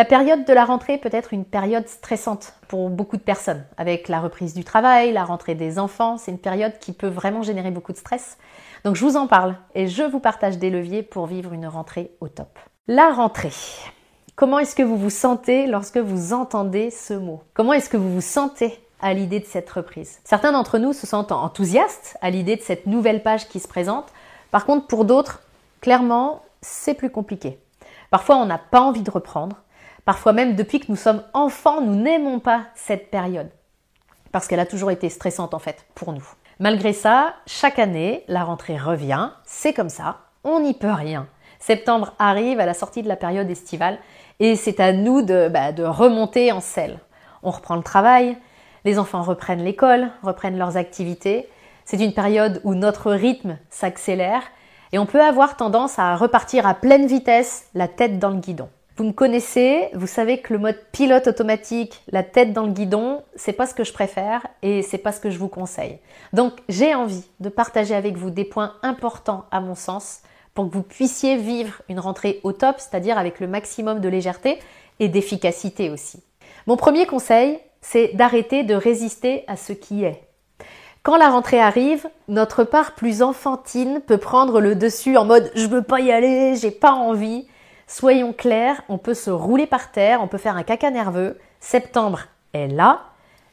La période de la rentrée peut être une période stressante pour beaucoup de personnes. Avec la reprise du travail, la rentrée des enfants, c'est une période qui peut vraiment générer beaucoup de stress. Donc je vous en parle et je vous partage des leviers pour vivre une rentrée au top. La rentrée. Comment est-ce que vous vous sentez lorsque vous entendez ce mot? Comment est-ce que vous vous sentez à l'idée de cette reprise? Certains d'entre nous se sentent enthousiastes à l'idée de cette nouvelle page qui se présente. Par contre, pour d'autres, clairement, c'est plus compliqué. Parfois, on n'a pas envie de reprendre. Parfois même, depuis que nous sommes enfants, nous n'aimons pas cette période. Parce qu'elle a toujours été stressante en fait pour nous. Malgré ça, chaque année, la rentrée revient, c'est comme ça, on n'y peut rien. Septembre arrive à la sortie de la période estivale et c'est à nous de, bah, remonter en selle. On reprend le travail, les enfants reprennent l'école, reprennent leurs activités. C'est une période où notre rythme s'accélère et on peut avoir tendance à repartir à pleine vitesse, la tête dans le guidon. Vous me connaissez, vous savez que le mode pilote automatique, la tête dans le guidon, c'est pas ce que je préfère et c'est pas ce que je vous conseille. Donc, j'ai envie de partager avec vous des points importants à mon sens pour que vous puissiez vivre une rentrée au top, c'est-à-dire avec le maximum de légèreté et d'efficacité aussi. Mon premier conseil, c'est d'arrêter de résister à ce qui est. Quand la rentrée arrive, notre part plus enfantine peut prendre le dessus en mode je veux pas y aller, j'ai pas envie. Soyons clairs, on peut se rouler par terre, on peut faire un caca nerveux. Septembre est là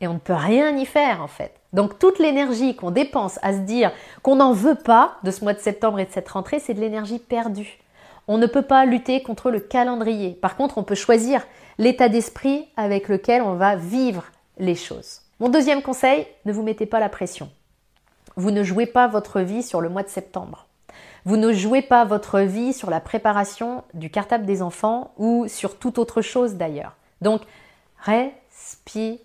et on ne peut rien y faire en fait. Donc toute l'énergie qu'on dépense à se dire qu'on n'en veut pas de ce mois de septembre et de cette rentrée, c'est de l'énergie perdue. On ne peut pas lutter contre le calendrier. Par contre, on peut choisir l'état d'esprit avec lequel on va vivre les choses. Mon deuxième conseil, ne vous mettez pas la pression. Vous ne jouez pas votre vie sur le mois de septembre. Vous ne jouez pas votre vie sur la préparation du cartable des enfants ou sur toute autre chose d'ailleurs. Donc, respirez.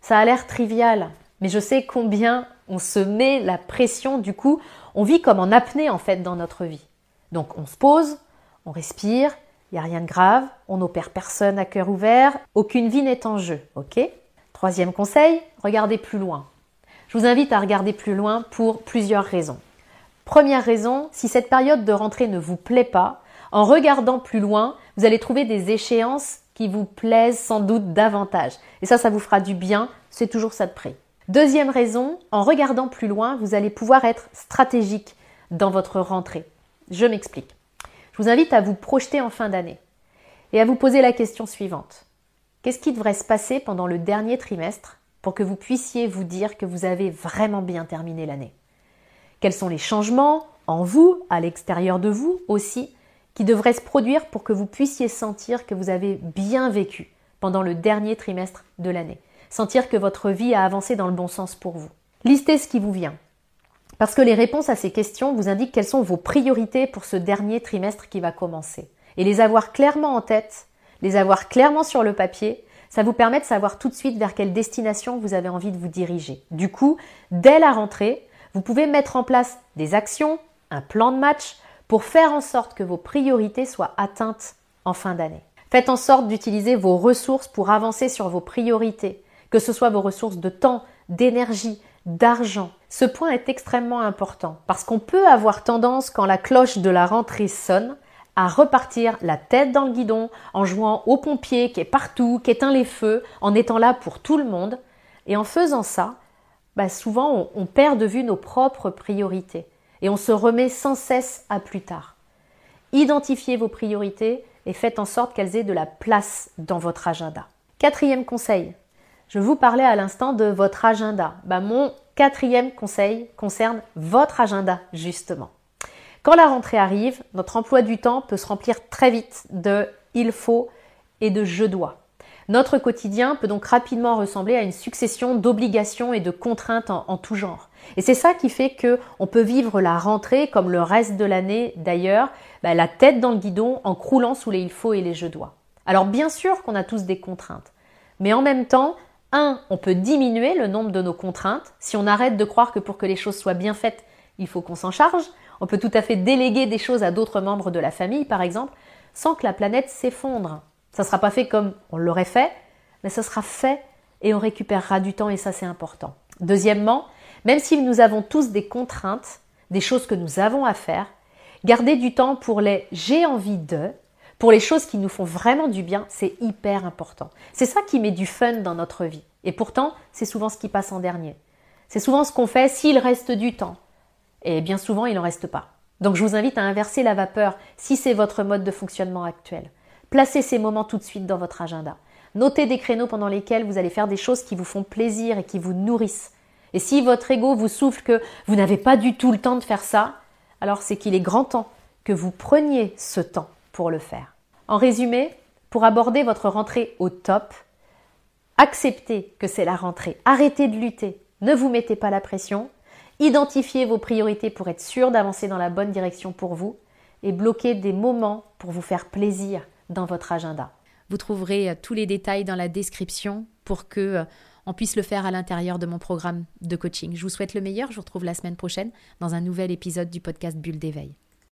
Ça a l'air trivial, mais je sais combien on se met la pression du coup. On vit comme en apnée en fait dans notre vie. Donc on se pose, on respire, il n'y a rien de grave, on n'opère personne à cœur ouvert, aucune vie n'est en jeu, ok? Troisième conseil, regardez plus loin. Je vous invite à regarder plus loin pour plusieurs raisons. Première raison, si cette période de rentrée ne vous plaît pas, en regardant plus loin, vous allez trouver des échéances qui vous plaisent sans doute davantage. Et ça, ça vous fera du bien, c'est toujours ça de prix. Deuxième raison, en regardant plus loin, vous allez pouvoir être stratégique dans votre rentrée. Je m'explique. Je vous invite à vous projeter en fin d'année et à vous poser la question suivante. Qu'est-ce qui devrait se passer pendant le dernier trimestre pour que vous puissiez vous dire que vous avez vraiment bien terminé l'année? Quels sont les changements en vous, à l'extérieur de vous aussi, qui devraient se produire pour que vous puissiez sentir que vous avez bien vécu pendant le dernier trimestre de l'année? Sentir que votre vie a avancé dans le bon sens pour vous? Listez ce qui vous vient. Parce que les réponses à ces questions vous indiquent quelles sont vos priorités pour ce dernier trimestre qui va commencer. Et les avoir clairement en tête, les avoir clairement sur le papier, ça vous permet de savoir tout de suite vers quelle destination vous avez envie de vous diriger. Du coup, dès la rentrée, vous pouvez mettre en place des actions, un plan de match pour faire en sorte que vos priorités soient atteintes en fin d'année. Faites en sorte d'utiliser vos ressources pour avancer sur vos priorités, que ce soit vos ressources de temps, d'énergie, d'argent. Ce point est extrêmement important parce qu'on peut avoir tendance, quand la cloche de la rentrée sonne, à repartir la tête dans le guidon en jouant au pompier qui est partout, qui éteint les feux, en étant là pour tout le monde. Et en faisant ça, bah, souvent on, perd de vue nos propres priorités et on se remet sans cesse à plus tard. Identifiez vos priorités et faites en sorte qu'elles aient de la place dans votre agenda. Quatrième conseil, je vous parlais à l'instant de votre agenda. Bah, mon quatrième conseil concerne votre agenda justement. Quand la rentrée arrive, notre emploi du temps peut se remplir très vite de il faut et de je dois. Notre quotidien peut donc rapidement ressembler à une succession d'obligations et de contraintes en, tout genre. Et c'est ça qui fait que on peut vivre la rentrée comme le reste de l'année d'ailleurs, bah, la tête dans le guidon en croulant sous les il faut et les je dois. Alors bien sûr qu'on a tous des contraintes, mais en même temps, Un, on peut diminuer le nombre de nos contraintes. Si on arrête de croire que pour que les choses soient bien faites, il faut qu'on s'en charge. On peut tout à fait déléguer des choses à d'autres membres de la famille, par exemple, sans que la planète s'effondre. Ça ne sera pas fait comme on l'aurait fait, mais ça sera fait et on récupérera du temps et ça c'est important. Deuxièmement, même si nous avons tous des contraintes, des choses que nous avons à faire, garder du temps pour les j'ai envie de, pour les choses qui nous font vraiment du bien, c'est hyper important. C'est ça qui met du fun dans notre vie. Et pourtant, c'est souvent ce qui passe en dernier. C'est souvent ce qu'on fait s'il reste du temps. Et bien souvent, il n'en reste pas. Donc je vous invite à inverser la vapeur si c'est votre mode de fonctionnement actuel. Placez ces moments tout de suite dans votre agenda. Notez des créneaux pendant lesquels vous allez faire des choses qui vous font plaisir et qui vous nourrissent. Et si votre ego vous souffle que vous n'avez pas du tout le temps de faire ça, alors c'est qu'il est grand temps que vous preniez ce temps pour le faire. En résumé, pour aborder votre rentrée au top, acceptez que c'est la rentrée, arrêtez de lutter, ne vous mettez pas la pression, identifiez vos priorités pour être sûr d'avancer dans la bonne direction pour vous et bloquez des moments pour vous faire plaisir dans votre agenda. Vous trouverez euh, tous les détails dans la description pour que euh, on puisse le faire à l'intérieur de mon programme de coaching. Je vous souhaite le meilleur. Je vous retrouve la semaine prochaine dans un nouvel épisode du podcast Bulle d'éveil.